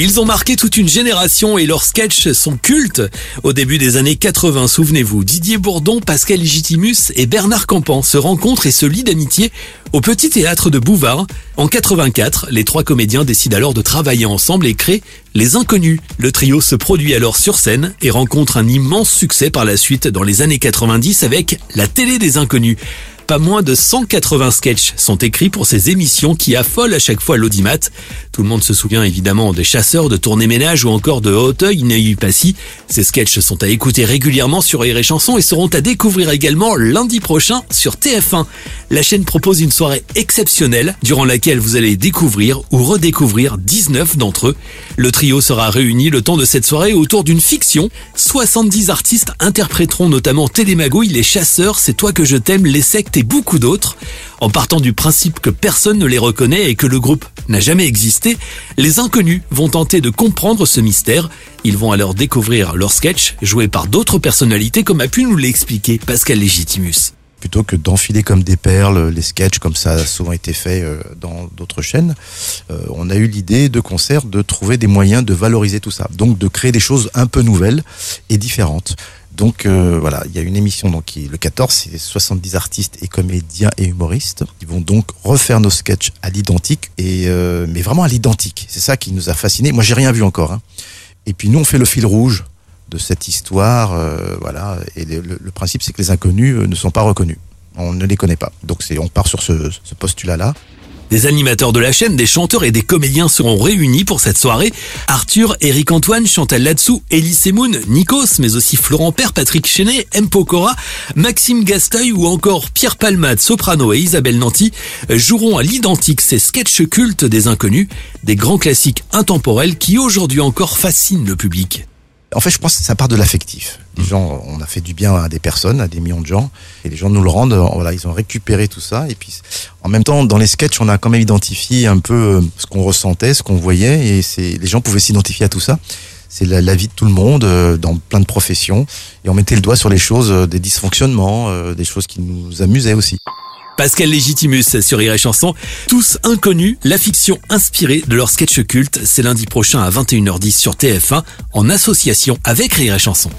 Ils ont marqué toute une génération et leurs sketchs sont cultes. Au début des années 80, souvenez-vous, Didier Bourdon, Pascal Legitimus et Bernard Campan se rencontrent et se lient d'amitié au Petit Théâtre de Bouvard. En 84, les trois comédiens décident alors de travailler ensemble et créent Les Inconnus. Le trio se produit alors sur scène et rencontre un immense succès par la suite dans les années 90 avec La télé des Inconnus. Pas moins de 180 sketchs sont écrits pour ces émissions qui affolent à chaque fois l'audimat. Tout le monde se souvient évidemment des chasseurs, de tournée ménage ou encore de Hauteuil, Neuilly Passy. Ces sketchs sont à écouter régulièrement sur Rire et Chanson et seront à découvrir également lundi prochain sur TF1. La chaîne propose une soirée exceptionnelle durant laquelle vous allez découvrir ou redécouvrir 19 d'entre eux. Le trio sera réuni le temps de cette soirée autour d'une fiction. 70 artistes interpréteront notamment Télémagouille, Les Chasseurs, C'est toi que je t'aime, Les Sectes et beaucoup d'autres. En partant du principe que personne ne les reconnaît et que le groupe n'a jamais existé, les inconnus vont tenter de comprendre ce mystère. Ils vont alors découvrir leur sketch joué par d'autres personnalités comme a pu nous l'expliquer Pascal Legitimus plutôt que d'enfiler comme des perles les sketchs comme ça a souvent été fait euh, dans d'autres chaînes, euh, on a eu l'idée de concert de trouver des moyens de valoriser tout ça, donc de créer des choses un peu nouvelles et différentes. Donc euh, voilà, il y a une émission donc qui le 14, c'est 70 artistes et comédiens et humoristes. Ils vont donc refaire nos sketchs à l'identique et mais vraiment à l'identique. C'est ça qui nous a fasciné. Moi, j'ai rien vu encore. Hein. Et puis nous, on fait le fil rouge de cette histoire. Euh, voilà. Et le, principe, c'est que les inconnus euh, ne sont pas reconnus. On ne les connaît pas. Donc c'est, on part sur ce, postulat-là. Des animateurs de la chaîne, des chanteurs et des comédiens seront réunis pour cette soirée. Arthur, Eric Antoine, Chantal Latsou, Elie Semoun, Nikos, mais aussi Florent Père, Patrick Chenet, M. Pokora, Maxime Gasteuil ou encore Pierre Palmade, soprano et Isabelle Nanty joueront à l'identique ces sketchs cultes des inconnus, des grands classiques intemporels qui aujourd'hui encore fascinent le public. En fait, je pense que ça part de l'affectif. Les gens, on a fait du bien à des personnes, à des millions de gens, et les gens nous le rendent. Voilà, ils ont récupéré tout ça. Et puis, en même temps, dans les sketchs, on a quand même identifié un peu euh, ce qu'on ressentait, ce qu'on voyait, et c'est les gens pouvaient s'identifier à tout ça. C'est la, la, vie de tout le monde euh, dans plein de professions, et on mettait le doigt sur les choses, euh, des dysfonctionnements, des choses qui nous amusaient aussi. Pascal Légitimus sur Rire Chanson. Tous inconnus, la fiction inspirée de leur sketch culte. C'est lundi prochain à 21h10 sur TF1 en association avec et. Rire et chanson.